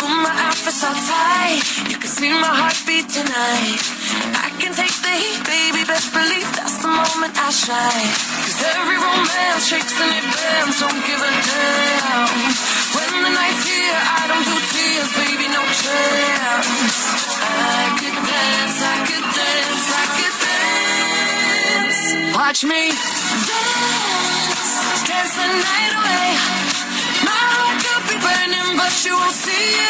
Put my outfit's all tight, you can see my heartbeat tonight. I can take the heat, baby, best believe that's the moment I shine. Cause every romance shakes and it bends, don't give a damn. When the night's here, I don't do tears, baby, no chance. I could dance, I could dance, I could dance. Watch me dance, dance the night away. My heart could be burning, but you won't see it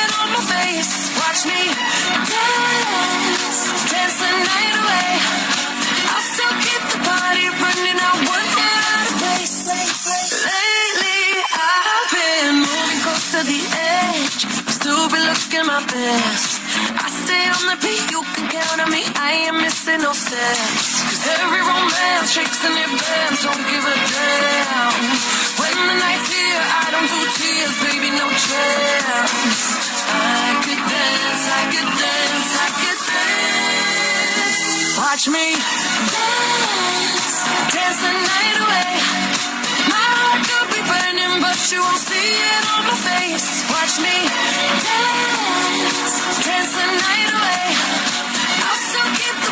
to the edge. Still be looking my best. I stay on the beat, you count on me. I ain't missing no steps. Cause every romance shakes and it bends. Don't give a damn. When the night's here, I don't do tears, baby, no chance. I could dance, I could dance, I could dance. Watch me dance, dance the night away. My heart could be burning, but you won't see it on my face. Watch me dance, dance the night away.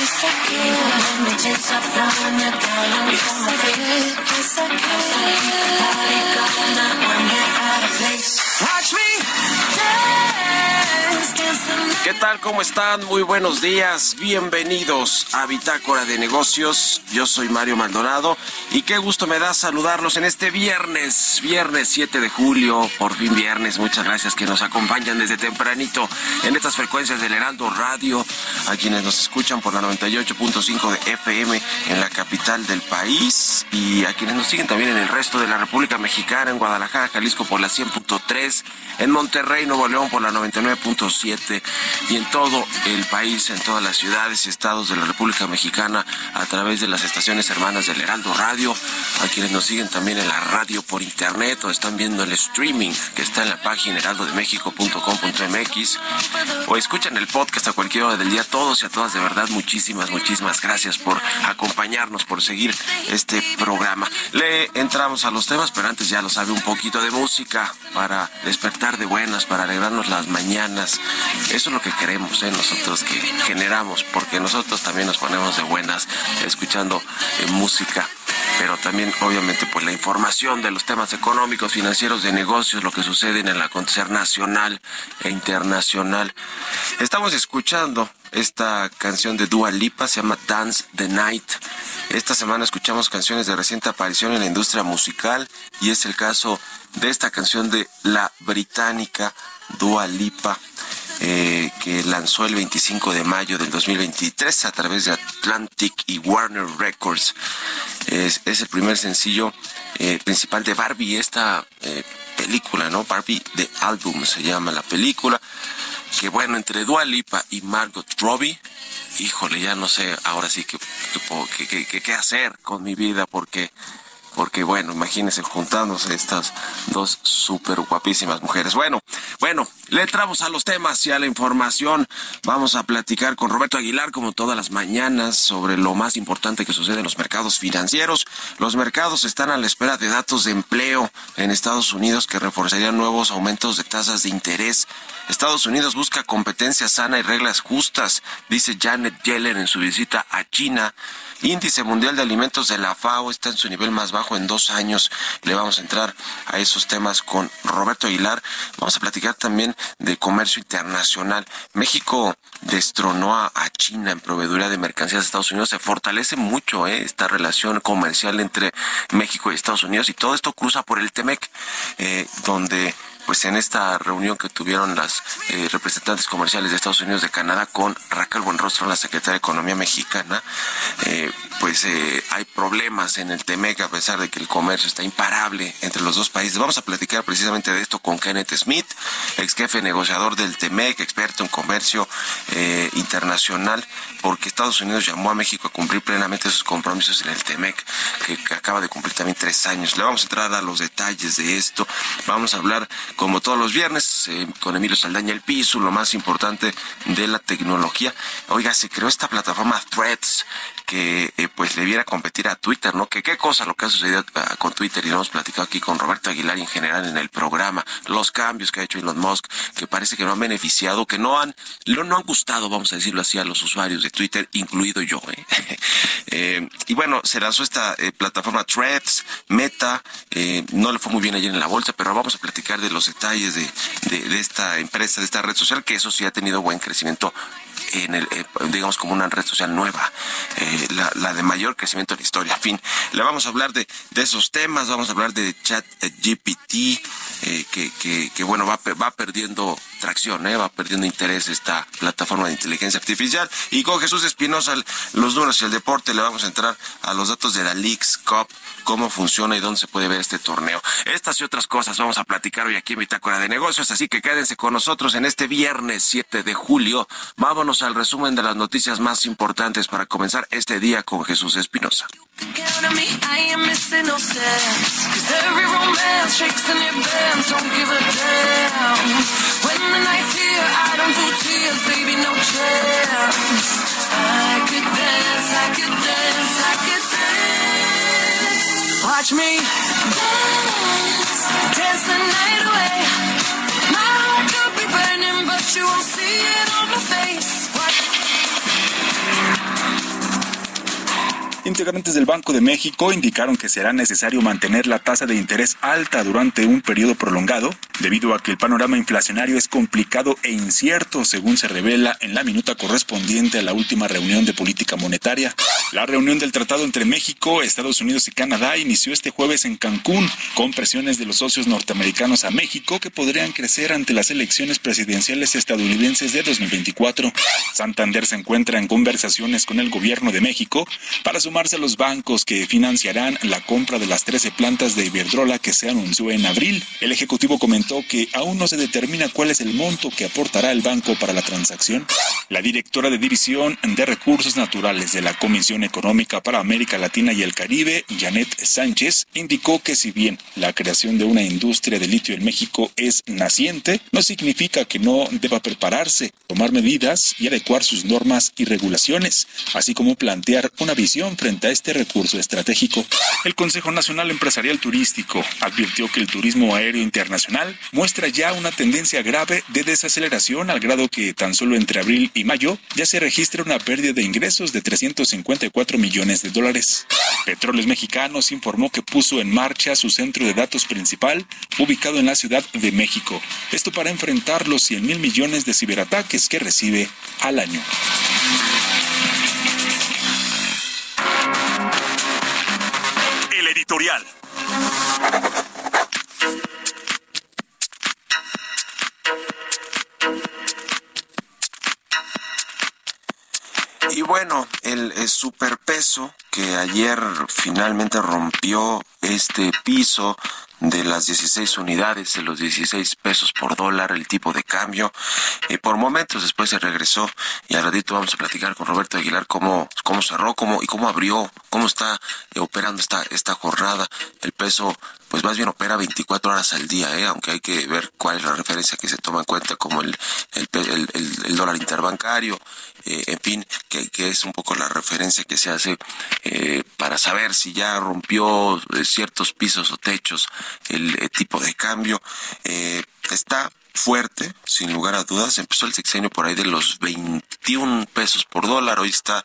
Yes, I can. Bitches are flowing, they're calling me for my face. Yes, I can. I'm so I'm not one out of place. ¿Qué tal? ¿Cómo están? Muy buenos días. Bienvenidos a Bitácora de Negocios. Yo soy Mario Maldonado y qué gusto me da saludarlos en este viernes, viernes 7 de julio, por fin viernes. Muchas gracias que nos acompañan desde tempranito en estas frecuencias del Heraldo Radio, a quienes nos escuchan por la 98.5 de FM en la capital del país y a quienes nos siguen también en el resto de la República Mexicana, en Guadalajara, Jalisco por la 100.3, en Monterrey, Nuevo León por la 99.7 y en todo el país, en todas las ciudades y estados de la República Mexicana a través de las estaciones hermanas del Heraldo Radio, a quienes nos siguen también en la radio por internet o están viendo el streaming que está en la página heraldodemexico.com.mx o escuchan el podcast a cualquier hora del día. Todos y a todas, de verdad, muchísimas, muchísimas gracias por acompañarnos, por seguir este programa. Le entramos a los temas, pero antes ya lo sabe, un poquito de música para despertar de buenas, para alegrarnos las mañanas. Eso es lo que queremos, ¿eh? nosotros que generamos, porque nosotros también nos ponemos de buenas escuchando eh, música pero también obviamente pues la información de los temas económicos, financieros, de negocios, lo que sucede en el acontecer nacional e internacional. Estamos escuchando esta canción de Dua Lipa, se llama Dance the Night. Esta semana escuchamos canciones de reciente aparición en la industria musical y es el caso de esta canción de la británica Dua Lipa. Eh, que lanzó el 25 de mayo del 2023 a través de Atlantic y Warner Records. Es, es el primer sencillo eh, principal de Barbie, esta eh, película, ¿no? Barbie de álbum se llama la película. Que bueno, entre Dua Lipa y Margot Robbie, híjole, ya no sé ahora sí qué que, que, que, hacer con mi vida porque porque bueno, imagínense juntándose estas dos súper guapísimas mujeres. Bueno, bueno, le entramos a los temas y a la información. Vamos a platicar con Roberto Aguilar, como todas las mañanas, sobre lo más importante que sucede en los mercados financieros. Los mercados están a la espera de datos de empleo en Estados Unidos que reforzarían nuevos aumentos de tasas de interés. Estados Unidos busca competencia sana y reglas justas, dice Janet Yellen en su visita a China. Índice Mundial de Alimentos de la FAO está en su nivel más bajo en dos años. Le vamos a entrar a esos temas con Roberto Aguilar. Vamos a platicar también de comercio internacional. México destronó a, China en proveeduría de mercancías de Estados Unidos. Se fortalece mucho eh, esta relación comercial entre México y Estados Unidos y todo esto cruza por el TEMEC, eh, donde pues en esta reunión que tuvieron las eh, representantes comerciales de Estados Unidos de Canadá con Raquel Buenrostro, la secretaria de Economía mexicana, pues eh, hay problemas en el TEMEC a pesar de que el comercio está imparable entre los dos países. Vamos a platicar precisamente de esto con Kenneth Smith, ex jefe negociador del TEMEC, experto en comercio internacional, porque Estados Unidos llamó a México a cumplir plenamente sus compromisos en el TEMEC, que, que acaba de cumplir también tres años. Le vamos a entrar a los detalles de esto. Vamos a hablar como todos los viernes, eh, con Emilio Saldaña el piso, lo más importante de la tecnología. Oiga, se creó esta plataforma Threads que eh, pues le viera competir a Twitter, ¿no? Que qué cosa lo que ha sucedido ah, con Twitter y lo hemos platicado aquí con Roberto Aguilar en general en el programa, los cambios que ha hecho Elon Musk, que parece que no han beneficiado, que no han, no, han gustado, vamos a decirlo así, a los usuarios de Twitter, incluido yo. ¿eh? y bueno, se lanzó esta plataforma Threads, Meta, no le fue muy bien ayer en la bolsa, pero vamos a platicar de los detalles de, esta empresa, de esta red social, que eso sí ha tenido buen crecimiento eh, digamos como una red social nueva, eh, la, de mayor crecimiento en la historia. Fin, le vamos a hablar de, esos temas, vamos a hablar de chat GPT, eh, que, bueno, va, va perdiendo tracción, va perdiendo interés esta plataforma de inteligencia artificial. Y con Jesús Espinosa, los números y el deporte, le vamos a entrar a los datos de la Leagues Cup cómo funciona y dónde se puede ver este torneo. Estas y otras cosas vamos a platicar hoy aquí en Bitácora de Negocios, así que quédense con nosotros en este viernes 7 de julio. Vámonos al resumen de las noticias más importantes para comenzar este día con Jesús Espinosa. Watch me dance, dance the night away. My heart could be burning, but you won't see it on my face. Integrantes del Banco de México indicaron que será necesario mantener la tasa de interés alta durante un periodo prolongado, debido a que el panorama inflacionario es complicado e incierto, según se revela en la minuta correspondiente a la última reunión de política monetaria. La reunión del tratado entre México, Estados Unidos y Canadá inició este jueves en Cancún, con presiones de los socios norteamericanos a México que podrían crecer ante las elecciones presidenciales estadounidenses de 2024. Santander se encuentra en conversaciones con el gobierno de México para su sumarse a los bancos que financiarán la compra de las 13 plantas de Iberdrola que se anunció en abril. El Ejecutivo comentó que aún no se determina cuál es el monto que aportará el banco para la transacción. La directora de División de Recursos Naturales de la Comisión Económica para América Latina y el Caribe, Janet Sánchez, indicó que si bien la creación de una industria de litio en México es naciente, no significa que no deba prepararse, tomar medidas y adecuar sus normas y regulaciones, así como plantear una visión frente a este recurso estratégico. El Consejo Nacional Empresarial Turístico advirtió que el turismo aéreo internacional muestra ya una tendencia grave de desaceleración al grado que tan solo entre abril y mayo ya se registra una pérdida de ingresos de 354 millones de dólares. Petróleos Mexicanos informó que puso en marcha su centro de datos principal ubicado en la Ciudad de México. Esto para enfrentar los 100 mil millones de ciberataques que recibe al año. Editorial. Bueno, el, superpeso que ayer finalmente rompió este piso de las 16 unidades, de los 16 pesos por dólar, el tipo de cambio. y por momentos después se regresó y al ratito vamos a platicar con Roberto Aguilar cómo, cómo cerró cómo, y cómo abrió, cómo está operando esta, esta jornada. El peso pues más bien opera 24 horas al día, ¿eh? aunque hay que ver cuál es la referencia que se toma en cuenta, como el, el, el, dólar interbancario, eh, en fin, que, es un poco la referencia que se hace eh, para saber si ya rompió eh, ciertos pisos o techos el, el tipo de cambio. está fuerte, sin lugar a dudas. Empezó el sexenio por ahí de los 21 pesos por dólar, hoy está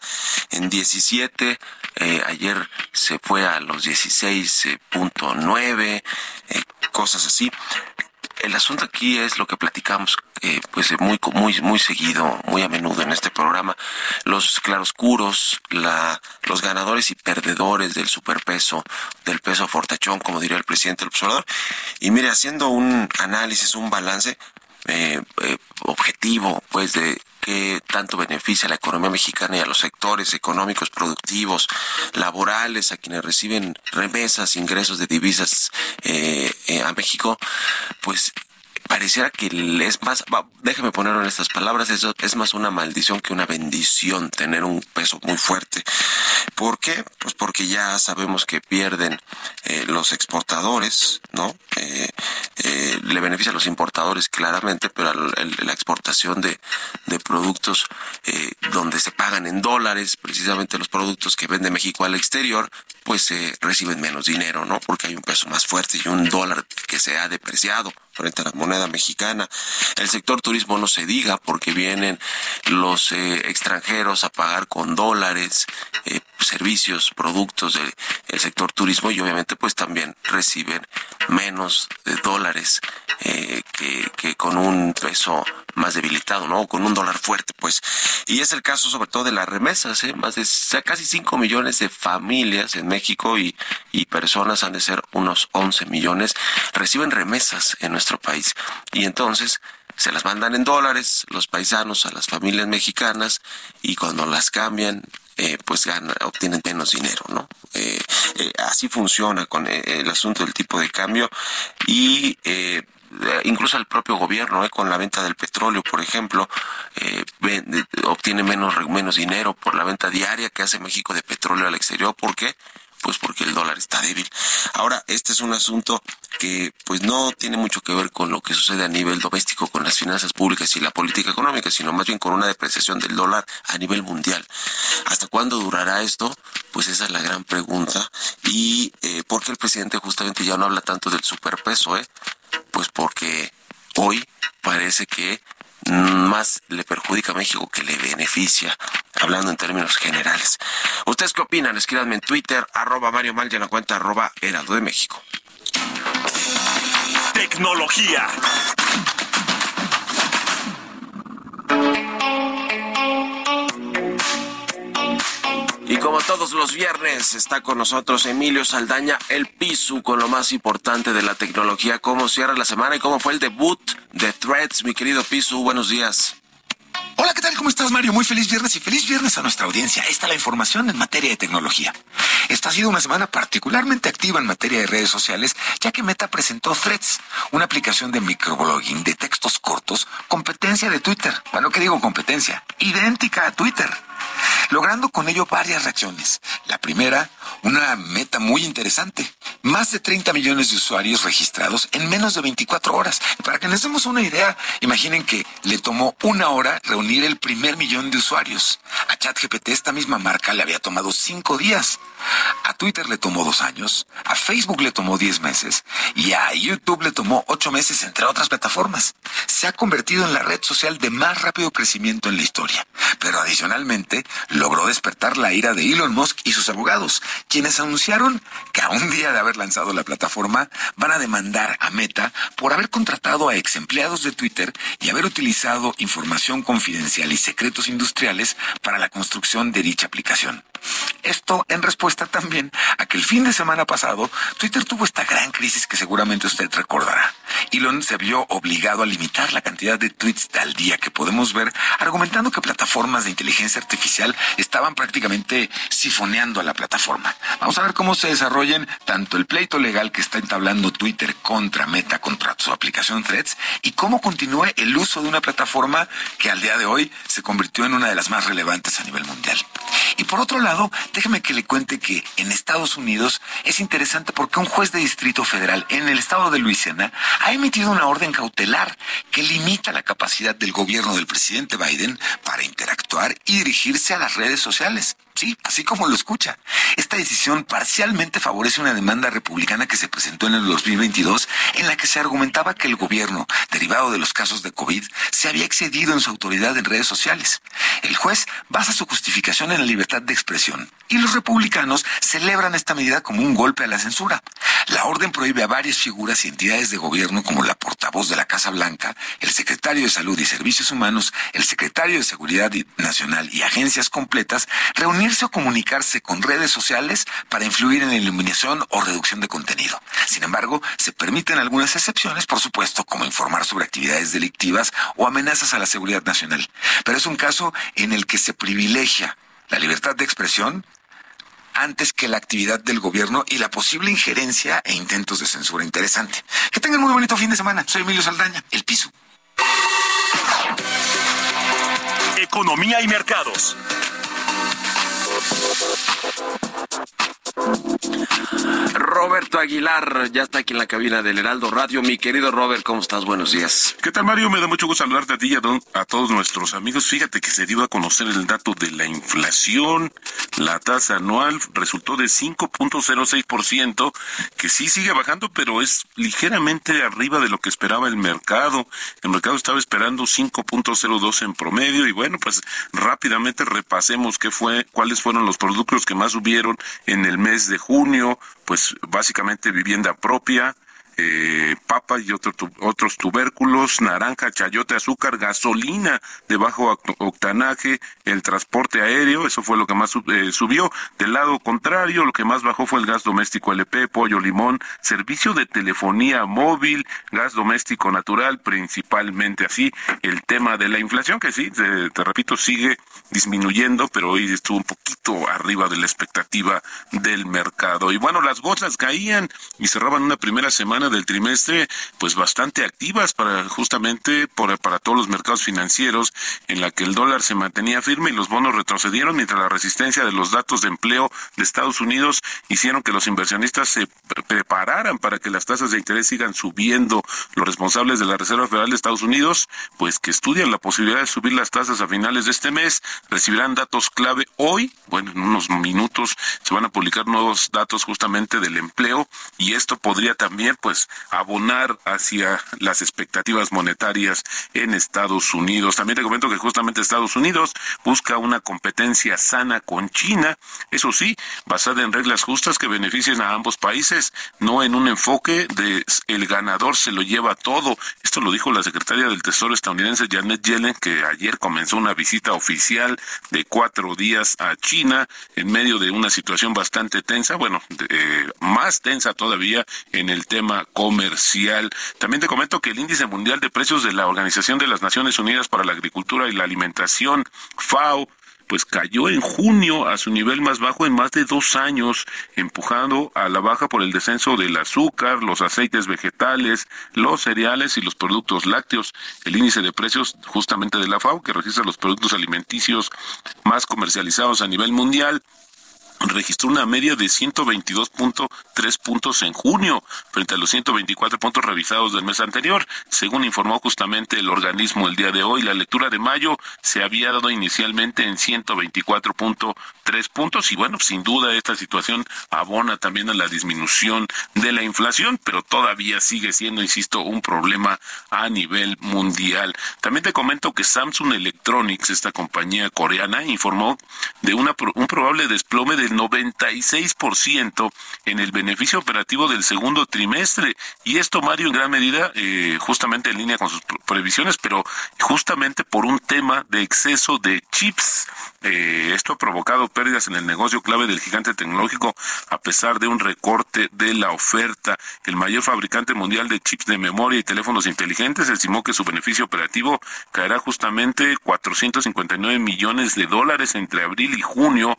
en 17. Eh, ayer se fue a los 16.9, eh, cosas así. El asunto aquí es lo que platicamos eh, pues muy muy muy seguido, muy a menudo en este programa, los claroscuros, la los ganadores y perdedores del superpeso, del peso fortachón, como diría el presidente del observador. Y mire, haciendo un análisis, un balance eh, objetivo, pues de que tanto beneficia a la economía mexicana y a los sectores económicos productivos, laborales, a quienes reciben remesas, ingresos de divisas eh, eh, a México, pues pareciera que es más, déjeme ponerlo en estas palabras, eso es más una maldición que una bendición tener un peso muy fuerte. ¿Por qué? Pues porque ya sabemos que pierden eh, los exportadores, ¿no? Eh, eh, le beneficia a los importadores claramente, pero la exportación de, de productos donde se pagan en dólares, precisamente los productos que vende México al exterior, pues reciben menos dinero, ¿no? Porque hay un peso más fuerte y un dólar que se ha depreciado frente a la moneda mexicana. El sector turismo no se diga porque vienen los eh, extranjeros a pagar con dólares eh, servicios, productos del sector turismo y obviamente pues también reciben menos de dólares eh, que con un peso más debilitado, ¿no? Con un dólar fuerte, pues. Y es el caso sobre todo de las remesas, ¿eh? Más de casi 5 millones de familias en México y, y personas han de ser unos 11 millones, reciben remesas en nuestro país. Y entonces se las mandan en dólares los paisanos a las familias mexicanas y cuando las cambian eh, pues ganan, obtienen menos dinero, ¿no? Eh, eh, así funciona con el asunto del tipo de cambio y incluso el propio gobierno, con la venta del petróleo, por ejemplo, obtiene menos, menos dinero por la venta diaria que hace México de petróleo al exterior. ¿Por qué? pues porque el dólar está débil. Ahora, este es un asunto que pues no tiene mucho que ver con lo que sucede a nivel doméstico con las finanzas públicas y la política económica, sino más bien con una depreciación del dólar a nivel mundial. ¿Hasta cuándo durará esto? Pues esa es la gran pregunta. ¿Y eh, por qué el presidente justamente ya no habla tanto del superpeso? Eh? Pues porque hoy parece que más le perjudica a México que le beneficia, hablando en términos generales. ¿Ustedes qué opinan? Escríbanme en Twitter, arroba Mario Mal en la cuenta arroba Heraldo de México. Tecnología. Y como todos los viernes, está con nosotros Emilio Saldaña, el Pisu, con lo más importante de la tecnología. ¿Cómo cierra la semana y cómo fue el debut de Threads, mi querido Pisu? Buenos días. Hola, ¿qué tal? ¿Cómo estás, Mario? Muy feliz viernes y feliz viernes a nuestra audiencia. Esta es la información en materia de tecnología. Esta ha sido una semana particularmente activa en materia de redes sociales, ya que Meta presentó Threads, una aplicación de microblogging de textos cortos, competencia de Twitter. Bueno, ¿qué digo competencia? Idéntica a Twitter logrando con ello varias reacciones. La primera, una meta muy interesante. Más de 30 millones de usuarios registrados en menos de 24 horas. Para que nos demos una idea, imaginen que le tomó una hora reunir el primer millón de usuarios. A ChatGPT esta misma marca le había tomado cinco días. A Twitter le tomó dos años, a Facebook le tomó diez meses y a YouTube le tomó ocho meses, entre otras plataformas. Se ha convertido en la red social de más rápido crecimiento en la historia. Pero adicionalmente, logró despertar la ira de Elon Musk y sus abogados, quienes anunciaron que a un día de haber lanzado la plataforma van a demandar a Meta por haber contratado a ex empleados de Twitter y haber utilizado información confidencial y secretos industriales para la construcción de dicha aplicación. Esto en respuesta también a que el fin de semana pasado Twitter tuvo esta gran crisis que seguramente usted recordará. Elon se vio obligado a limitar la cantidad de tweets al día que podemos ver, argumentando que plataformas de inteligencia artificial estaban prácticamente sifoneando a la plataforma. Vamos a ver cómo se desarrollan tanto el pleito legal que está entablando Twitter contra Meta, contra su aplicación Threads, y cómo continúa el uso de una plataforma que al día de hoy se convirtió en una de las más relevantes a nivel mundial. Y por otro lado, déjeme que le cuente que en Estados Unidos es interesante porque un juez de distrito federal en el estado de Luisiana ha emitido una orden cautelar que limita la capacidad del gobierno del presidente Biden para interactuar y dirigirse a las redes sociales. Sí, así como lo escucha. Esta decisión parcialmente favorece una demanda republicana que se presentó en el 2022 en la que se argumentaba que el gobierno, derivado de los casos de COVID, se había excedido en su autoridad en redes sociales. El juez basa su justificación en la libertad de expresión y los republicanos celebran esta medida como un golpe a la censura. La orden prohíbe a varias figuras y entidades de gobierno como la portavoz de la Casa Blanca, el secretario de Salud y Servicios Humanos, el secretario de Seguridad Nacional y agencias completas reunirse o comunicarse con redes sociales para influir en la iluminación o reducción de contenido. Sin embargo, se permiten algunas excepciones, por supuesto, como informar sobre actividades delictivas o amenazas a la seguridad nacional. Pero es un caso en el que se privilegia la libertad de expresión antes que la actividad del gobierno y la posible injerencia e intentos de censura. Interesante. Que tengan muy bonito fin de semana. Soy Emilio Saldaña, El Piso. Economía y mercados. Roberto Aguilar ya está aquí en la cabina del Heraldo Radio. Mi querido Robert, ¿cómo estás? Buenos días. ¿Qué tal, Mario? Me da mucho gusto saludarte a ti y a, a todos nuestros amigos. Fíjate que se dio a conocer el dato de la inflación. La tasa anual resultó de 5.06%, que sí sigue bajando, pero es ligeramente arriba de lo que esperaba el mercado. El mercado estaba esperando 5.02 en promedio y bueno, pues rápidamente repasemos qué fue, cuáles fueron los productos que más subieron en el mes de junio, pues básicamente vivienda propia, eh, papa y otros tubérculos, naranja, chayote, azúcar, gasolina de bajo octanaje, el transporte aéreo, eso fue lo que más eh, subió. Del lado contrario, lo que más bajó fue el gas doméstico LP, pollo, limón, servicio de telefonía móvil, gas doméstico natural, principalmente así. El tema de la inflación, que sí, te, te repito, sigue disminuyendo, pero hoy estuvo un poquito arriba de la expectativa del mercado. Y bueno, las bolsas caían y cerraban una primera semana del trimestre pues bastante activas para justamente para todos los mercados financieros en la que el dólar se mantenía firme y los bonos retrocedieron mientras la resistencia de los datos de empleo de Estados Unidos hicieron que los inversionistas se prepararan para que las tasas de interés sigan subiendo. Los responsables de la Reserva Federal de Estados Unidos pues que estudian la posibilidad de subir las tasas a finales de este mes recibirán datos clave hoy, bueno, en unos minutos se van a publicar nuevos datos justamente del empleo y esto podría también pues pues, hacia las expectativas monetarias en Estados Unidos. También te comento que justamente Estados Unidos busca una competencia sana con China, eso sí, basada en reglas justas que beneficien a ambos países, no en un enfoque de el ganador se lo lleva todo. Esto lo dijo la secretaria del Tesoro estadounidense Janet Yellen, que ayer comenzó una visita oficial de cuatro días a China en medio de una situación bastante tensa, bueno, eh, más tensa todavía en el tema comercial. También te comento que el índice mundial de precios de la Organización de las Naciones Unidas para la Agricultura y la Alimentación, FAO, pues cayó en junio a su nivel más bajo en más de dos años, empujando a la baja por el descenso del azúcar, los aceites vegetales, los cereales y los productos lácteos. El índice de precios justamente de la FAO, que registra los productos alimenticios más comercializados a nivel mundial, registró una media de 122.3 puntos en junio frente a los 124 puntos revisados del mes anterior. Según informó justamente el organismo el día de hoy, la lectura de mayo se había dado inicialmente en 124.3 puntos y bueno, sin duda esta situación abona también a la disminución de la inflación, pero todavía sigue siendo, insisto, un problema a nivel mundial. También te comento que Samsung Electronics, esta compañía coreana, informó de una, un probable desplome del 96% en el beneficio operativo del segundo trimestre. Y esto, Mario, en gran medida, eh, justamente en línea con sus previsiones, pero justamente por un tema de exceso de chips. Eh, esto ha provocado pérdidas en el negocio clave del gigante tecnológico a pesar de un recorte de la oferta. El mayor fabricante mundial de chips de memoria y teléfonos inteligentes estimó que su beneficio operativo caerá justamente 459 millones de dólares entre abril y junio.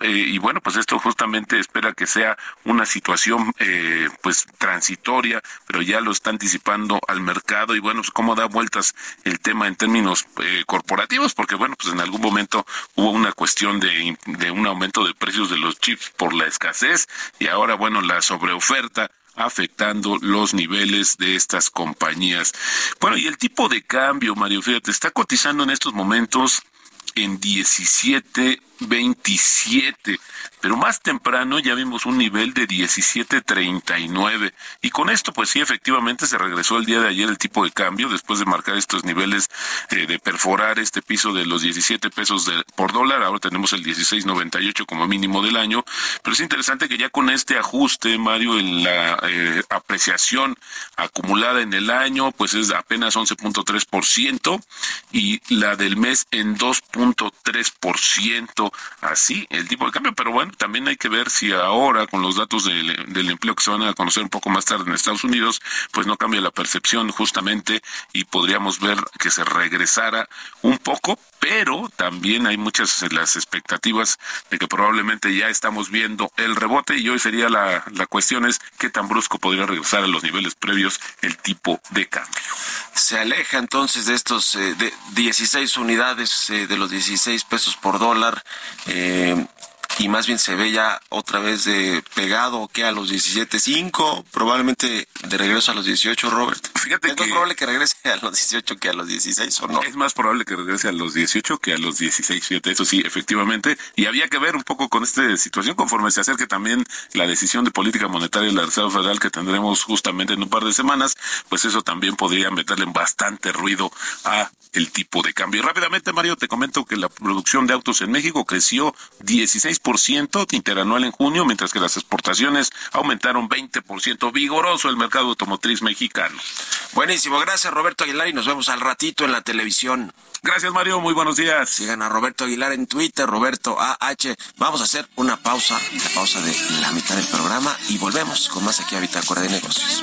Eh, y bueno, pues esto justamente espera que sea una situación eh, pues transitoria, pero ya lo está anticipando al mercado y bueno, cómo da vueltas el tema en términos eh, corporativos, porque bueno, pues en algún momento hubo una cuestión de, de un aumento de precios de los chips por la escasez y ahora bueno, la sobreoferta afectando los niveles de estas compañías. Bueno, y el tipo de cambio, Mario, fíjate, está cotizando en estos momentos en 17 27, pero más temprano ya vimos un nivel de 17.39 y con esto pues sí efectivamente se regresó el día de ayer el tipo de cambio después de marcar estos niveles eh, de perforar este piso de los 17 pesos por dólar, ahora tenemos el 16.98 como mínimo del año, pero es interesante que ya con este ajuste Mario en la eh, apreciación acumulada en el año pues es apenas 11.3% y la del mes en 2.3% así el tipo de cambio, pero bueno, también hay que ver si ahora con los datos del, empleo que se van a conocer un poco más tarde en Estados Unidos, pues no cambia la percepción justamente y podríamos ver que se regresara un poco, pero también hay muchas las expectativas de que probablemente ya estamos viendo el rebote y hoy sería la, la cuestión es qué tan brusco podría regresar a los niveles previos el tipo de cambio. Se aleja entonces de estos eh, de 16 unidades eh, de los 16 pesos por dólar. Eh, y más bien se ve ya otra vez de pegado que a los 17.5, probablemente de regreso a los 18, Robert. Fíjate ¿Es más probable que regrese a los 18 que a los 16 o no? Es más probable que regrese a los 18 que a los 16, fíjate, eso sí, efectivamente. Y había que ver un poco con esta situación conforme se acerque también la decisión de política monetaria de la Reserva Federal que tendremos justamente en un par de semanas, pues eso también podría meterle bastante ruido a el tipo de cambio. Rápidamente, Mario, te comento que la producción de autos en México creció 16% interanual en junio, mientras que las exportaciones aumentaron 20%. Vigoroso el mercado automotriz mexicano. Buenísimo, gracias Roberto Aguilar y nos vemos al ratito en la televisión. Gracias, Mario. Muy buenos días. Sigan a Roberto Aguilar en Twitter, Roberto AH. Vamos a hacer una pausa, la pausa de la mitad del programa y volvemos con más aquí a Bitácora de Negocios.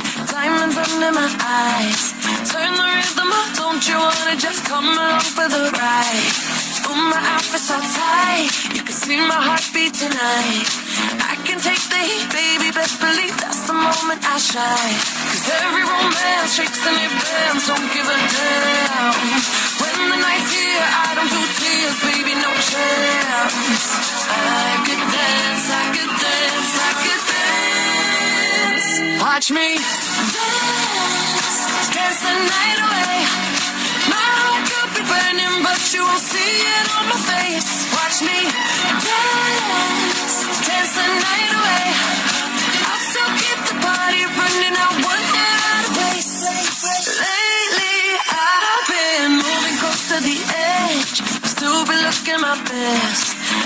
Diamonds under my eyes. Turn the rhythm up, don't you wanna just come along for the ride? Oh, my outfit's all tight, you can see my heartbeat tonight. I can take the heat, baby, best believe that's the moment I shine. Cause every romance shakes and it bends, don't give a damn. When the night's here, I don't do tears, baby, no chance. I could dance, I could dance, I could dance. Watch me dance, dance the night away. My heart could be burning, but you won't see it on my face. Watch me dance, dance the night away. I'll still keep the party running. I want it out of place. Lately, I've been moving close to the edge. Still be looking my best.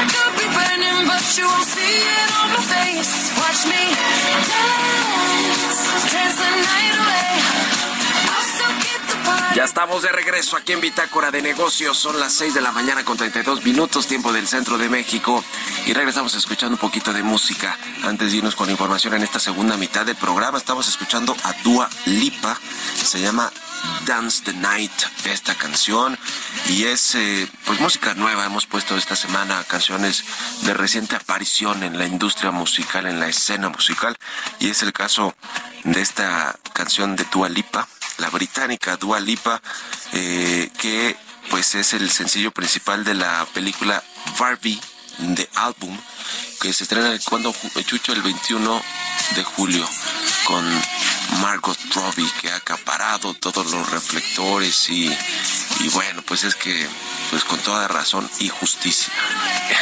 Heart could be burning, but you won't see it on my face. Watch me dance, dance the night away. Ya estamos de regreso aquí en Bitácora de Negocios. Son las 6 de la mañana con 32 minutos, tiempo del centro de México. Y regresamos escuchando un poquito de música. Antes de irnos con información en esta segunda mitad del programa, estamos escuchando a Dua Lipa. Se llama Dance the Night esta canción y es eh, pues música nueva hemos puesto esta semana canciones de reciente aparición en la industria musical en la escena musical y es el caso de esta canción de Dua Lipa la británica Dua Lipa, eh, que pues es el sencillo principal de la película Barbie de álbum que se estrena cuando Chucho el 21 de julio con Margot Robbie que ha acaparado todos los reflectores y, bueno pues es que pues con toda razón y justicia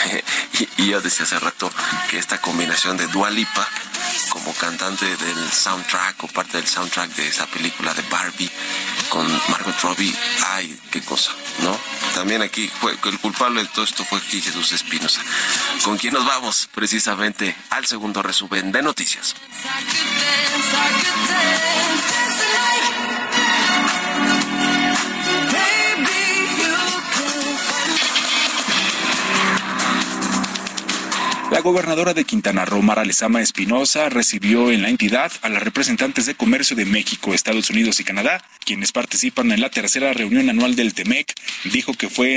y, yo decía hace rato que esta combinación de Dua Lipa como cantante del soundtrack o parte del soundtrack de esa película de Barbie con Margot Robbie, ay, qué cosa, ¿no? También aquí fue el culpable de todo esto fue aquí Jesús Espinosa, con quien nos vamos precisamente al segundo resumen de noticias. La gobernadora de Quintana Roo, Mara Lezama Espinosa, recibió en la entidad a las representantes de comercio de México, Estados Unidos y Canadá, quienes participan en la tercera reunión anual del TEMEC. Dijo que fue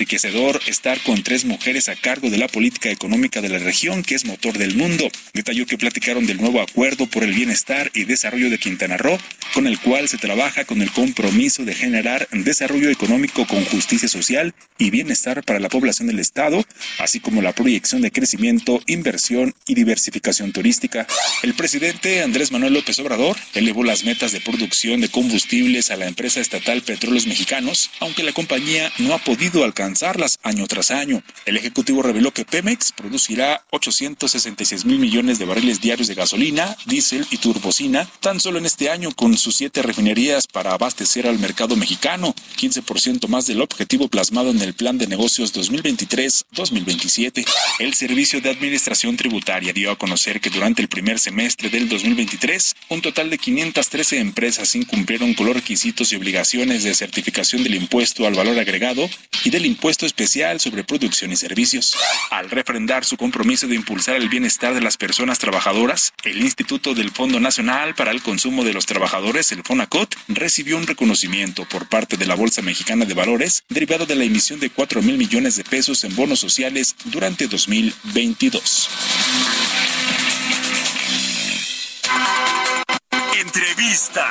Enriquecedor estar con tres mujeres a cargo de la política económica de la región, que es motor del mundo. Detalló que platicaron del nuevo acuerdo por el bienestar y desarrollo de Quintana Roo, con el cual se trabaja con el compromiso de generar desarrollo económico con justicia social y bienestar para la población del Estado, así como la proyección de crecimiento, inversión y diversificación turística. El presidente Andrés Manuel López Obrador elevó las metas de producción de combustibles a la empresa estatal Petróleos Mexicanos, aunque la compañía no ha podido alcanzar año tras año. El Ejecutivo reveló que Pemex producirá 866 mil millones de barriles diarios de gasolina, diésel y turbocina tan solo en este año con sus siete refinerías para abastecer al mercado mexicano, 15% más del objetivo plasmado en el Plan de Negocios 2023-2027. El Servicio de Administración Tributaria dio a conocer que durante el primer semestre del 2023, un total de 513 empresas incumplieron con los requisitos y obligaciones de certificación del impuesto al valor agregado y del impuesto impuesto especial sobre producción y servicios. Al refrendar su compromiso de impulsar el bienestar de las personas trabajadoras, el Instituto del Fondo Nacional para el Consumo de los Trabajadores, el FONACOT, recibió un reconocimiento por parte de la Bolsa Mexicana de Valores derivado de la emisión de 4 mil millones de pesos en bonos sociales durante 2022. Entrevista.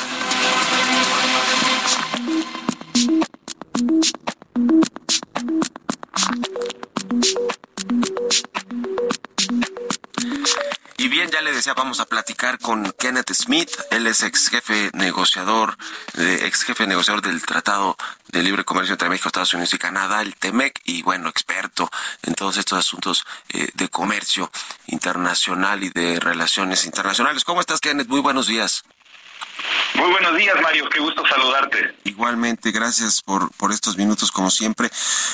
Y bien, ya le decía, vamos a platicar con Kenneth Smith. Él es ex jefe negociador, ex jefe negociador del Tratado de Libre Comercio entre México, Estados Unidos y Canadá, el TEMEC, y bueno, experto en todos estos asuntos eh, de comercio internacional y de relaciones internacionales. ¿Cómo estás, Kenneth? Muy buenos días. Muy buenos días, Mario. Qué gusto saludarte. Igualmente, gracias por, por estos minutos, como siempre.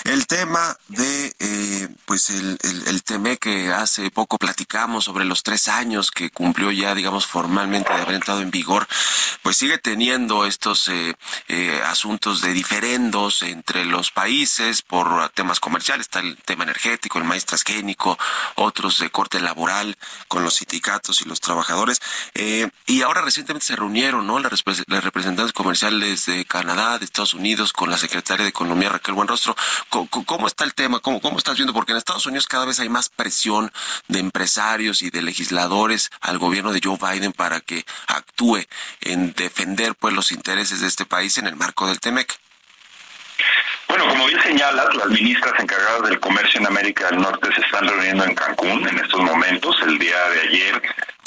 El tema de, eh, pues, el, el, tema que hace poco platicamos sobre los tres años que cumplió ya, digamos, formalmente de haber entrado en vigor, pues sigue teniendo estos eh, eh, asuntos de diferendos entre los países por temas comerciales. Está el tema energético, el maíz transgénico, otros de corte laboral con los sindicatos y los trabajadores. y ahora recientemente se reunieron, ¿no? Las, representantes comerciales de Canadá, de Estados Unidos, con la secretaria de Economía, Raquel Buenrostro. ¿Cómo, cómo está el tema? ¿Cómo, ¿Cómo estás viendo? Porque en Estados Unidos cada vez hay más presión de empresarios y de legisladores al gobierno de Joe Biden para que actúe en defender pues los intereses de este país en el marco del TEMEC. Bueno, como bien señalas, las ministras encargadas del comercio en América del Norte se están reuniendo en Cancún en estos momentos. El día de ayer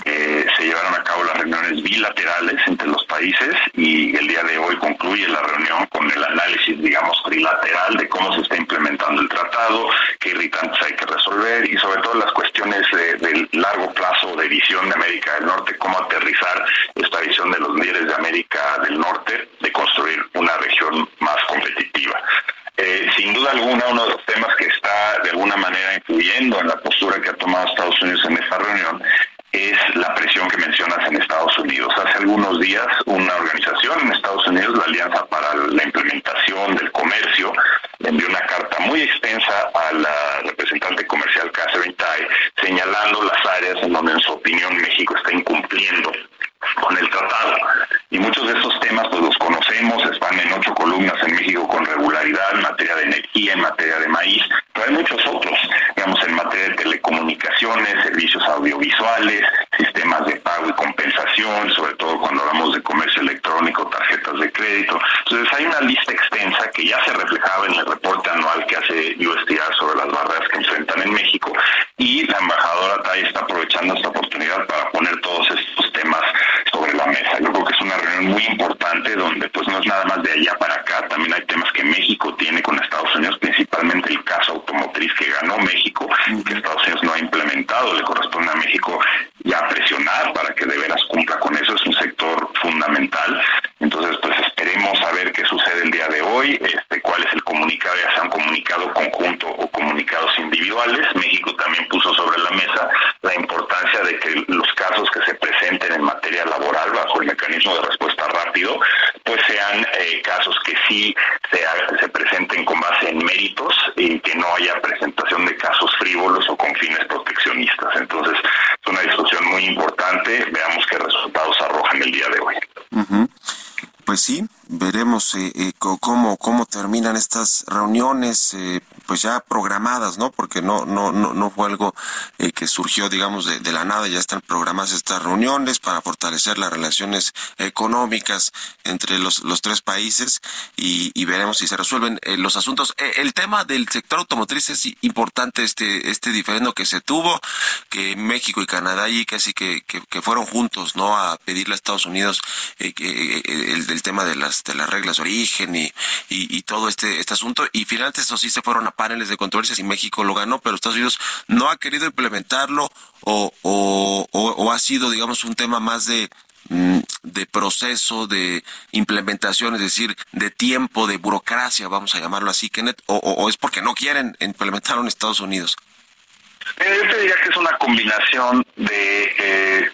eh, se llevaron a cabo las reuniones bilaterales entre los países y el día de hoy concluye la reunión con el análisis, digamos, trilateral de cómo se está implementando el tratado, qué irritantes hay que resolver y sobre todo las cuestiones de, largo plazo de visión de América del Norte, cómo aterrizar esta visión de los líderes de América del Norte de construir una región más competitiva. Eh, sin duda alguna, uno de los temas que está de alguna manera influyendo en la postura que ha tomado Estados Unidos en esta reunión es la presión que mencionas en Estados Unidos. Hace algunos días una organización en Estados Unidos, la Alianza para la Implementación del Comercio, envió una carta muy extensa a la representante comercial Catherine Tai, señalando las áreas en donde en su opinión México está incumpliendo con el tratado. Y muchos de estos temas pues los conocemos, están en ocho columnas en México con regularidad, en materia de energía, en materia de maíz, pero hay muchos otros, digamos, en materia de telecomunicaciones, servicios audiovisuales, sistemas de pago y compensación, sobre todo cuando hablamos de comercio electrónico, tarjetas de crédito. Entonces hay una lista extensa que ya se reflejaba en el reporte anual que hace USDR sobre las barreras que enfrentan en México y la embajadora Tai está aprovechando esta oportunidad para poner todos estos temas sobre la mesa. Yo creo que es una reunión muy importante donde pues no es nada más de allá para acá, también hay temas que México tiene con Estados Unidos, principalmente el caso automotriz que ganó México, que Estados Unidos no ha implementado, le corresponde a México ya presionar para que de veras cumpla con eso, es un sector fundamental. Entonces, pues esperemos a ver qué sucede el día de hoy, este, cuál es el comunicado, ya sea un comunicado conjunto o comunicados individuales. México también puso sobre la mesa la importancia de que los casos que se presenten en materia laboral bajo el mecanismo de respuesta rápido, pues sean eh, casos que sí se, se presenten con base en méritos y que no haya presentación de casos frívolos o con fines proteccionistas. Entonces, es una discusión muy importante. Veamos qué resultados arrojan el día de hoy. Pues sí, veremos eh, eh, cómo, estas reuniones. Eh, pues ya programadas, ¿no? Porque no, no, no, no fue algo eh, que surgió, digamos, de, la nada, ya están programadas estas reuniones para fortalecer las relaciones económicas entre los, los tres países y, veremos si se resuelven eh, los asuntos. Eh, el tema del sector automotriz es importante, este, este diferendo que se tuvo, que México y Canadá y casi que, que, fueron juntos, ¿no? A pedirle a Estados Unidos el, del tema de las, de las reglas de origen y, y, y todo este, este asunto y finalmente eso sí se fueron a paneles de controversias y México lo ganó, pero Estados Unidos no ha querido implementarlo o, o, ha sido, digamos, un tema más de de proceso de implementación, es decir, de tiempo, de burocracia, vamos a llamarlo así, Kenneth, o, o es porque no quieren implementarlo en Estados Unidos? Eh, yo te diría que es una combinación de eh,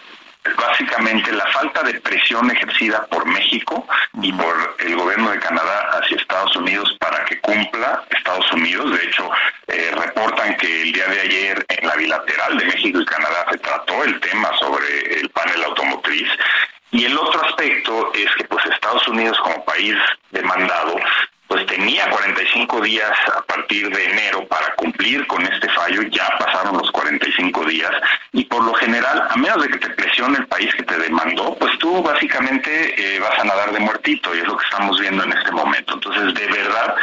básicamente la falta de presión ejercida por México y por el gobierno de Canadá hacia Estados Unidos para que cumpla Estados Unidos. De hecho, eh, reportan que el día de ayer en la bilateral de México y Canadá se trató el tema sobre el panel automotriz. Y el otro aspecto es que pues Estados Unidos como país demandado pues tenía 45 días a partir de enero para cumplir con este fallo, ya pasaron los 45 días y por lo general, a menos de que te presione el país que te demandó, pues tú básicamente eh, vas a nadar de muertito y es lo que estamos viendo en este momento. Entonces, de verdad,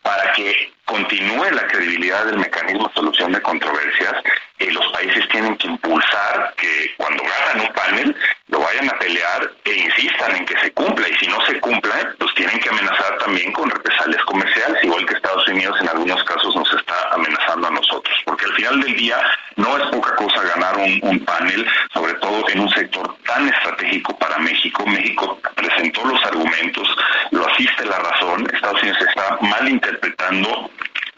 para que continúe la credibilidad del mecanismo de solución de controversias, eh, los países tienen que impulsar que cuando ganan un panel lo vayan a pelear e insistan en que se cumpla. Y si no se cumple, pues tienen que amenazar también con represalias comerciales, igual que Estados Unidos en algunos casos nos está amenazando a nosotros, porque al final del día no es poca cosa ganar un, un panel, sobre todo en un sector tan estratégico para México. México presentó los argumentos, lo asiste la razón, Estados Unidos está mal interpretando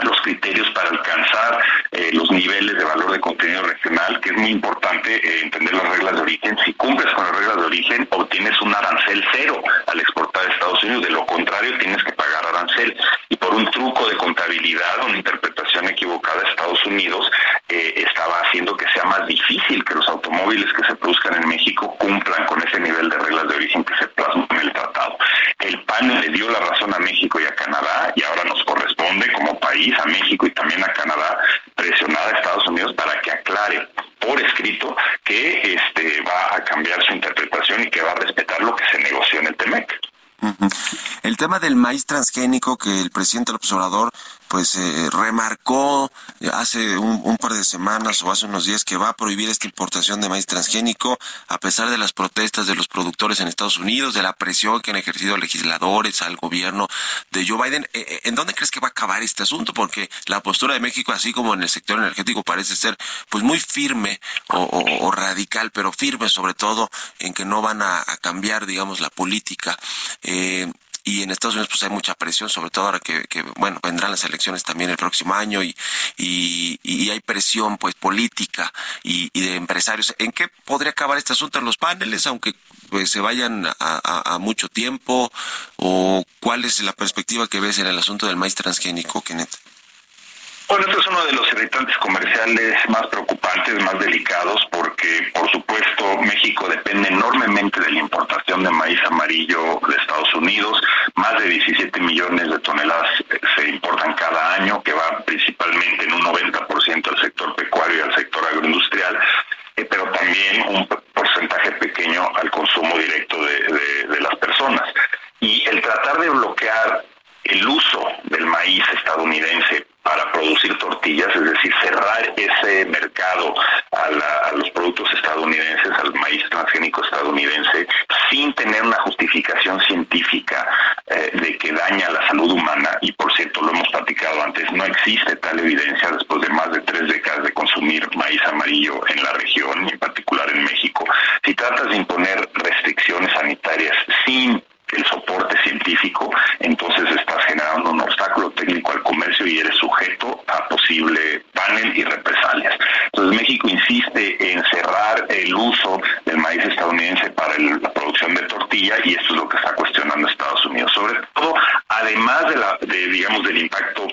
los criterios para alcanzar eh, los niveles de valor de contenido regional, que es muy importante eh, entender las reglas de origen. Si cumples con las reglas de origen, obtienes un arancel cero al exportar a Estados Unidos. De lo contrario, tienes que pagar arancel. Y por un truco de contabilidad, una interpretación equivocada, Estados Unidos eh, estaba haciendo que sea más difícil que los automóviles que se produzcan en México cumplan con ese nivel de reglas de origen que se plasma en el tratado. El PAN le dio la razón a México y a Canadá y ahora nos corresponde como país a México y también a Canadá, presionar a Estados Unidos para que aclare por escrito que este va a cambiar su interpretación y que va a respetar lo que se negoció en el TEMEC. el tema del maíz transgénico que el presidente López Obrador pues eh, remarcó hace un, par de semanas o hace unos días que va a prohibir esta importación de maíz transgénico a pesar de las protestas de los productores en Estados Unidos, de la presión que han ejercido legisladores al gobierno de Joe Biden. Eh, eh, ¿En dónde crees que va a acabar este asunto? Porque la postura de México, así como en el sector energético, parece ser pues muy firme o, radical, pero firme sobre todo en que no van a, cambiar, digamos, la política. Eh, y en Estados Unidos pues hay mucha presión, sobre todo ahora que, bueno, vendrán las elecciones también el próximo año y, y, hay presión pues política y, de empresarios. ¿En qué podría acabar este asunto en los paneles, aunque pues se vayan a, mucho tiempo? ¿O cuál es la perspectiva que ves en el asunto del maíz transgénico, Kenneth? Bueno, este es uno de los irritantes comerciales más preocupantes, más delicados, porque por supuesto México depende enormemente de la importación de maíz amarillo de Estados Unidos. Más de 17 millones de toneladas se importan cada año, que va principalmente en un 90% al sector pecuario y al sector agroindustrial, eh, pero también un porcentaje pequeño al consumo directo de, de las personas. Y el tratar de bloquear el uso del maíz estadounidense para producir tortillas, es decir, cerrar ese mercado a, los productos estadounidenses, al maíz transgénico estadounidense, sin tener una justificación científica eh, de que daña la salud humana, y por cierto lo hemos platicado antes, no existe tal evidencia después de más de tres décadas de consumir maíz amarillo en la región, y en particular en México. Si tratas de imponer restricciones sanitarias sin el soporte científico, entonces estás generando un obstáculo técnico al comercio y eres sujeto a posible panel y represalias. Entonces México insiste en cerrar el uso del maíz estadounidense para la producción de tortilla y esto es lo que está cuestionando Estados Unidos. Sobre todo, además de, la, de digamos, del impacto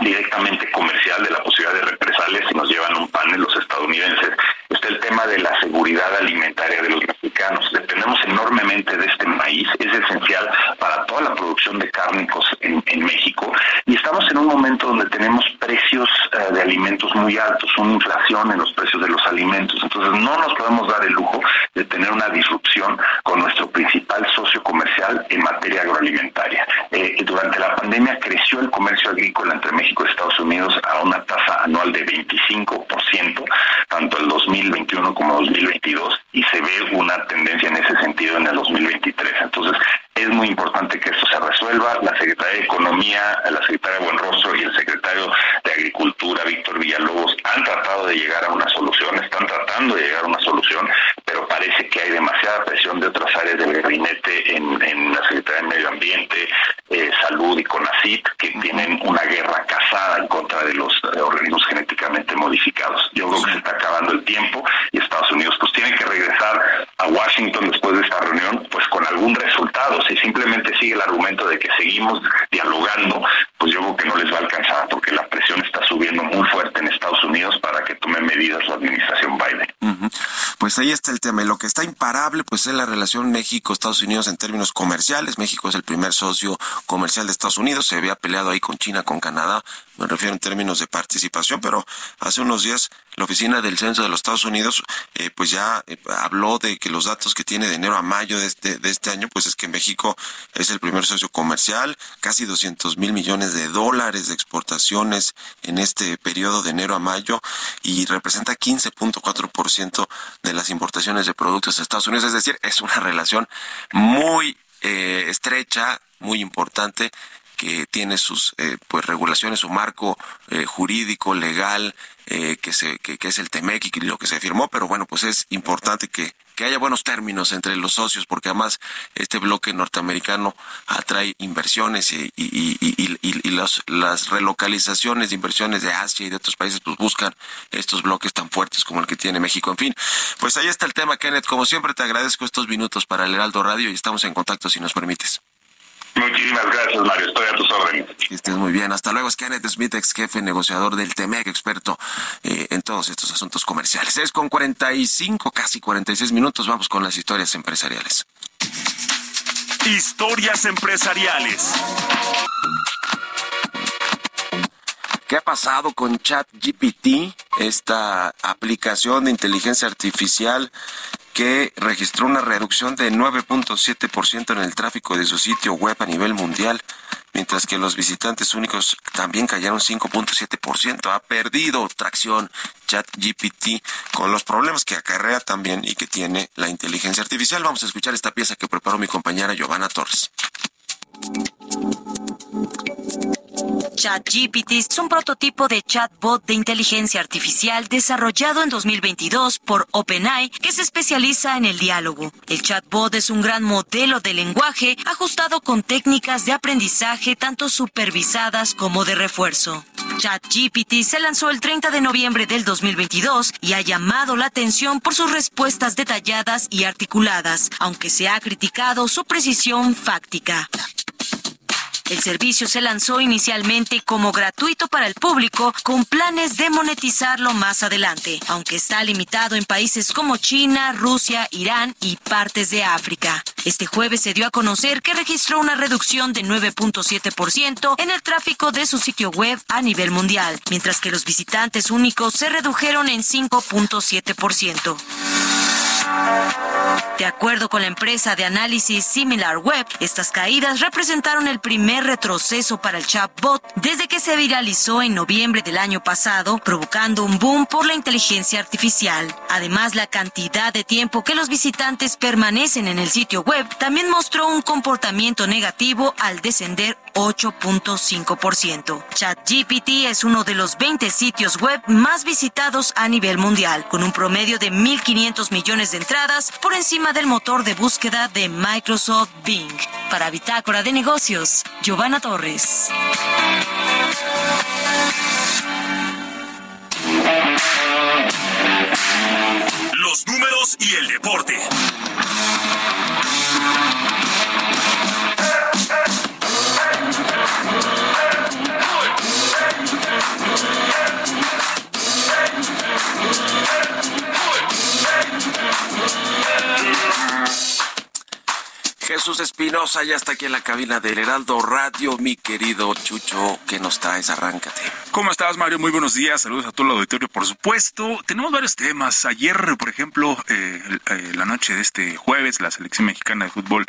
directamente comercial de la posibilidad de represalias si nos llevan un panel los estadounidenses. Está el tema de la seguridad alimentaria de los mexicanos. Dependemos enormemente de este maíz, es esencial para toda la producción de cárnicos en, México y estamos en un momento donde tenemos precios eh, de alimentos muy altos, una inflación en los precios de los alimentos. Entonces no nos podemos dar el lujo de tener una disrupción con nuestro principal socio comercial en materia agroalimentaria. Eh, durante la pandemia creció el comercio agrícola entre México México Estados Unidos a una tasa anual de 25%, tanto el 2021 como 2022, y se ve una tendencia en ese sentido en el 2023. Entonces, es muy importante que esto se resuelva. La Secretaría de Economía, la Secretaria Buenrostro y el Secretario de Agricultura, Víctor Villalobos, han tratado de llegar a una solución, están tratando de llegar a una solución, pero parece que hay demasiada presión de otras áreas del gabinete en, la Secretaría de Medio Ambiente, eh, Salud y CONACIT, que tienen una guerra casada en contra de los eh, organismos genéticamente modificados. Yo creo que se está acabando el tiempo y Estados Unidos pues tiene que regresar a Washington después de esta reunión pues con algún resultado si simplemente sigue el argumento de que seguimos dialogando, pues yo creo que no les va a alcanzar porque la presión está subiendo muy fuerte en Estados Unidos para que tome medidas la administración Biden. Pues ahí está el tema. Lo que está imparable, pues es la relación México-Estados Unidos en términos comerciales. México es el primer socio comercial de Estados Unidos. Se había peleado ahí con China, con Canadá. Me refiero en términos de participación, pero hace unos días la Oficina del Censo de los Estados Unidos, eh, pues ya eh, habló de que los datos que tiene de enero a mayo de este, de este año, pues es que México es el primer socio comercial, casi 200 mil millones de dólares de exportaciones en este periodo de enero a mayo y representa 15.4% de las importaciones de productos a Estados Unidos. Es decir, es una relación muy eh, estrecha, muy importante que tiene sus eh, pues regulaciones, su marco eh, jurídico, legal, eh, que, se, que, es el TEMEC y lo que se firmó, pero bueno, pues es importante que, que haya buenos términos entre los socios, porque además este bloque norteamericano atrae inversiones y, y, y, y las, las relocalizaciones de inversiones de Asia y de otros países pues buscan estos bloques tan fuertes como el que tiene México. En fin, pues ahí está el tema, Kenneth. Como siempre, te agradezco estos minutos para el Heraldo Radio y estamos en contacto si nos permites. Muchísimas gracias, Mario. Estoy a tus órdenes. Que estés muy bien. Hasta luego. Es Kenneth Smith, ex jefe negociador del TEMEC, experto eh, en todos estos asuntos comerciales. Es con 45, casi 46 minutos. Vamos con las historias empresariales. Historias empresariales. ¿Qué ha pasado con ChatGPT? esta aplicación de inteligencia artificial que registró una reducción de 9.7% en el tráfico de su sitio web a nivel mundial, mientras que los visitantes únicos también cayeron 5.7%. Ha perdido tracción ChatGPT con los problemas que acarrea también y que tiene la inteligencia artificial. Vamos a escuchar esta pieza que preparó mi compañera Giovanna Torres. ChatGPT es un prototipo de chatbot de inteligencia artificial desarrollado en 2022 por OpenAI que se especializa en el diálogo. El chatbot es un gran modelo de lenguaje ajustado con técnicas de aprendizaje tanto supervisadas como de refuerzo. ChatGPT se lanzó el 30 de noviembre del 2022 y ha llamado la atención por sus respuestas detalladas y articuladas, aunque se ha criticado su precisión fáctica. El servicio se lanzó inicialmente como gratuito para el público con planes de monetizarlo más adelante, aunque está limitado en países como China, Rusia, Irán y partes de África. Este jueves se dio a conocer que registró una reducción de 9.7% en el tráfico de su sitio web a nivel mundial, mientras que los visitantes únicos se redujeron en 5.7%. De acuerdo con la empresa de análisis SimilarWeb, estas caídas representaron el primer retroceso para el chatbot desde que se viralizó en noviembre del año pasado, provocando un boom por la inteligencia artificial. Además, la cantidad de tiempo que los visitantes permanecen en el sitio web también mostró un comportamiento negativo al descender 8.5%. ChatGPT es uno de los 20 sitios web más visitados a nivel mundial, con un promedio de 1.500 millones de entradas por encima del motor de búsqueda de Microsoft Bing. Para Bitácora de Negocios, Giovanna Torres. Los números y el deporte. Jesús Espinosa ya está aquí en la cabina del Heraldo Radio. Mi querido Chucho, ¿qué nos traes? Arráncate. ¿Cómo estás, Mario? Muy buenos días. Saludos a todo el auditorio, por supuesto. Tenemos varios temas. Ayer, por ejemplo, eh, eh, la noche de este jueves, la selección mexicana de fútbol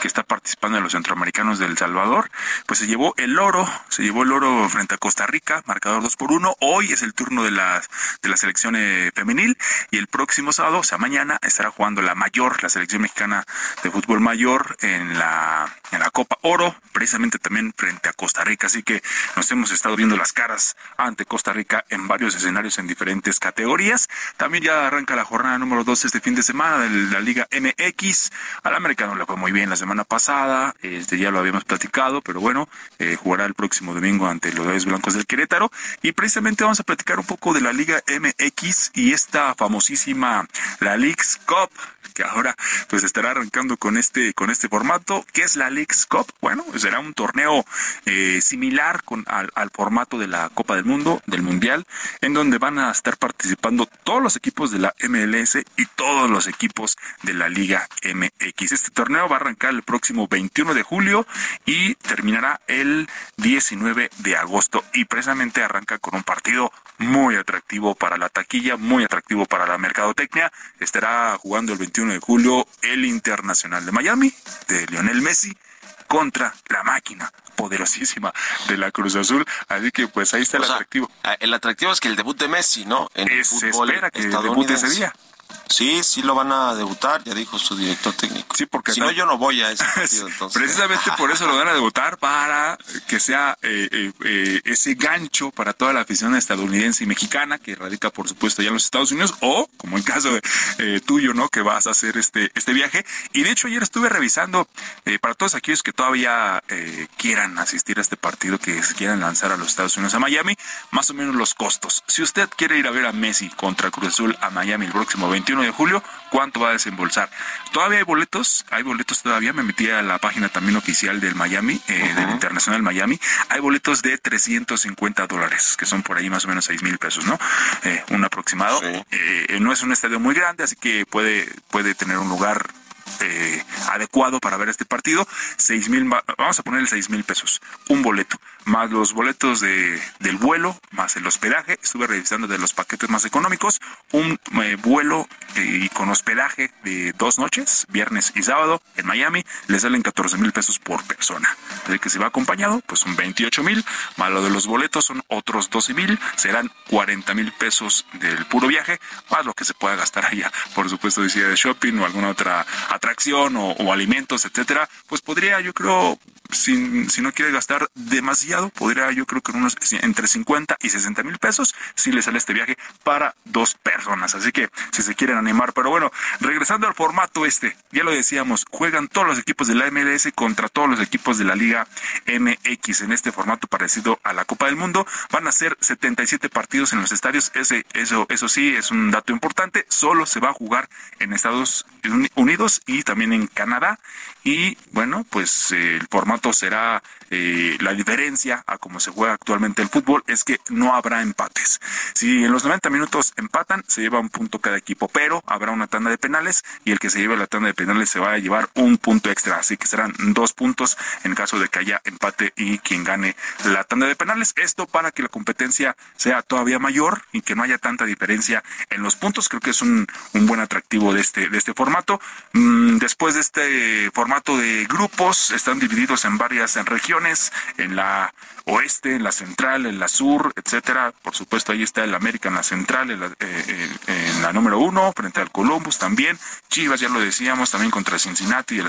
que está participando en los centroamericanos del Salvador, pues se llevó el oro, se llevó el oro frente a Costa Rica, marcador 2 por 1. Hoy es el turno de la, de la selección eh, femenil y el próximo sábado, o sea, mañana, estará jugando la mayor, la selección mexicana de fútbol mayor en la, en la Copa Oro, precisamente también frente a Costa Rica. Así que nos hemos estado viendo las caras ante Costa Rica en varios escenarios en diferentes categorías. También ya arranca la jornada número 2 este fin de semana de la Liga MX. Al americano le fue muy bien la semana pasada, este ya lo habíamos platicado, pero bueno, eh, jugará el próximo domingo ante los Gallos Blancos del Querétaro. Y precisamente vamos a platicar un poco de la Liga MX y esta famosísima, la Leagues Cup que ahora pues estará arrancando con este con este formato que es la Leagues Cup. Bueno será un torneo eh, similar con al, al, formato de la Copa del Mundo del Mundial en donde van a estar participando todos los equipos de la MLS y todos los equipos de la Liga MX este torneo va a arrancar el próximo 21 de julio y terminará el 19 de agosto. Y precisamente arranca con un partido muy atractivo para la taquilla muy atractivo para la mercadotecnia estará jugando el 21 de julio el Internacional de Miami de Lionel Messi contra la máquina poderosísima de la Cruz Azul. Así que pues ahí está el sea, atractivo. El atractivo es que el debut de Messi, ¿no? En el se fútbol espera que debute ese día. Sí, sí lo van a debutar, ya dijo su director técnico. Sí, porque si no- yo no voy a ese partido entonces. Precisamente por eso lo van a debutar, para que sea eh, eh, eh, ese gancho para toda la afición estadounidense y mexicana que radica, por supuesto, ya en los Estados Unidos, o como el caso de, eh, tuyo, ¿no? Que vas a hacer este, este viaje. Y de hecho, ayer estuve revisando eh, para todos aquellos que todavía eh, quieran asistir a este partido, que se quieran lanzar a los Estados Unidos, a Miami, más o menos los costos. Si usted quiere ir a ver a Messi contra Cruz Azul a Miami el próximo 21 de julio, ¿cuánto va a desembolsar? Todavía hay boletos, hay boletos todavía, me metí a la página también oficial del Miami, eh, del Internacional Miami, hay boletos de 350 dólares, que son por ahí más o menos 6 mil pesos, ¿no? Eh, un aproximado. Sí. Eh, no es un estadio muy grande, así que puede, puede tener un lugar eh, adecuado para ver este partido. Seis mil, vamos a ponerle seis mil pesos, un boleto, más los boletos de, del vuelo, más el hospedaje. Estuve revisando de los paquetes más económicos, un eh, vuelo y con hospedaje de dos noches, viernes y sábado en Miami, le salen 14 mil pesos por persona. Así que si va acompañado, pues son 28 mil, más lo de los boletos son otros 12 mil, serán 40 mil pesos del puro viaje, más lo que se pueda gastar allá, por supuesto, decía de shopping o alguna otra atracción o, o alimentos, etcétera, pues podría, yo creo, si, si no quiere gastar demasiado, podría yo creo que unos entre 50 y 60 mil pesos si le sale este viaje para dos personas. Así que si se quieren animar, pero bueno, regresando al formato este, ya lo decíamos, juegan todos los equipos de la MLS contra todos los equipos de la Liga MX en este formato parecido a la Copa del Mundo. Van a ser 77 partidos en los estadios. Ese, eso, eso sí es un dato importante. Solo se va a jugar en Estados Unidos y también en Canadá. Y bueno, pues eh, el formato será eh, la diferencia a cómo se juega actualmente el fútbol es que no habrá empates. Si en los 90 minutos empatan, se lleva un punto cada equipo, pero habrá una tanda de penales y el que se lleve la tanda de penales se va a llevar un punto extra, así que serán dos puntos en caso de que haya empate y quien gane la tanda de penales. Esto para que la competencia sea todavía mayor y que no haya tanta diferencia en los puntos. Creo que es un, un buen atractivo de este, de este formato. Mm, después de este formato de grupos, están divididos en varias regiones en la oeste, en la central, en la sur, etcétera. Por supuesto, ahí está el América en la central, en la, eh, la número uno, frente al Columbus también. Chivas, ya lo decíamos, también contra Cincinnati, el,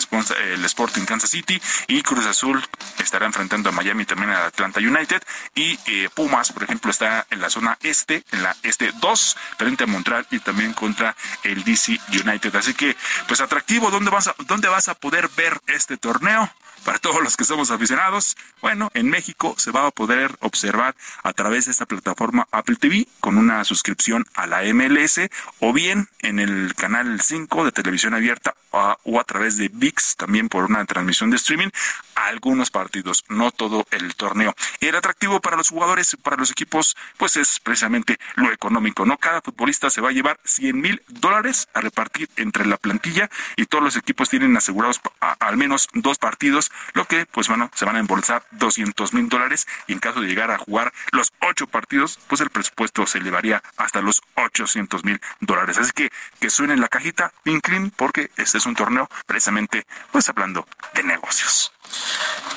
el Sporting Kansas City. Y Cruz Azul estará enfrentando a Miami también a Atlanta United. Y eh, Pumas, por ejemplo, está en la zona este, en la este 2, frente a Montreal y también contra el DC United. Así que, pues atractivo, ¿dónde vas a, dónde vas a poder ver este torneo? Para todos los que somos aficionados. Bueno, en México se va a poder observar a través de esta plataforma Apple TV con una suscripción a la MLS o bien en el canal 5 de televisión abierta o a través de VIX también por una transmisión de streaming algunos partidos, no todo el torneo. El atractivo para los jugadores, para los equipos, pues es precisamente lo económico, ¿no? Cada futbolista se va a llevar 100 mil dólares a repartir entre la plantilla y todos los equipos tienen asegurados al menos dos partidos, lo que, pues bueno, se van a embolsar 200 mil dólares y en caso de llegar a jugar los ocho partidos, pues el presupuesto se elevaría hasta los 800 mil dólares. Así que que suene en la cajita, Pinklin, porque este es un torneo precisamente, pues hablando de negocios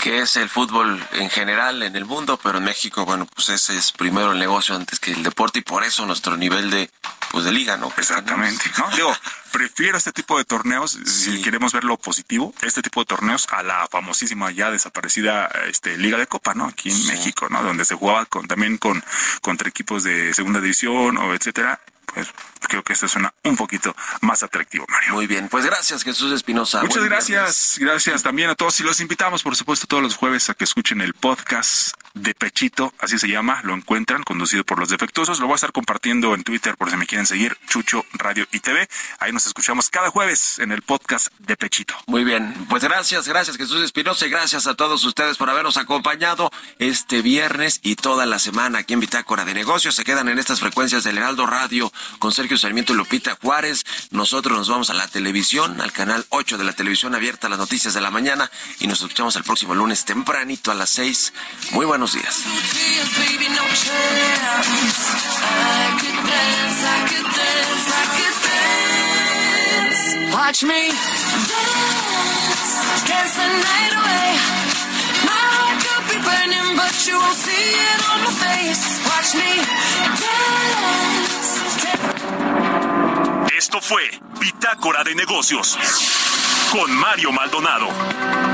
que es el fútbol en general en el mundo, pero en México, bueno, pues ese es primero el negocio antes que el deporte y por eso nuestro nivel de pues de liga, ¿no? Exactamente. ¿no? Digo, prefiero este tipo de torneos, si queremos ver lo positivo, este tipo de torneos a la famosísima ya desaparecida este Liga de Copa, ¿no? Aquí en México, ¿no? Donde se jugaba con también con contra equipos de segunda división o etcétera pues creo que esto suena un poquito más atractivo, Mario. Muy bien, pues gracias Jesús Espinosa. Muchas gracias, gracias también a todos y los invitamos por supuesto todos los jueves a que escuchen el podcast de Pechito, así se llama, lo encuentran, conducido por los defectuosos. Lo voy a estar compartiendo en Twitter por si me quieren seguir, Chucho Radio y TV. Ahí nos escuchamos cada jueves en el podcast de Pechito. Muy bien, pues gracias, gracias Jesús Espinosa y gracias a todos ustedes por habernos acompañado este viernes y toda la semana aquí en Bitácora de Negocios. Se quedan en estas frecuencias del Heraldo Radio con Sergio Sarmiento y Lupita Juárez. Nosotros nos vamos a la televisión, al canal 8 de la televisión abierta, las noticias de la mañana y nos escuchamos el próximo lunes tempranito a las 6. Muy buenos días. Watch me dance, dance the night away. My heart could be burning, but you won't see it on my face. Watch me dance. Esto fue Bitácora de Negocios con Mario Maldonado.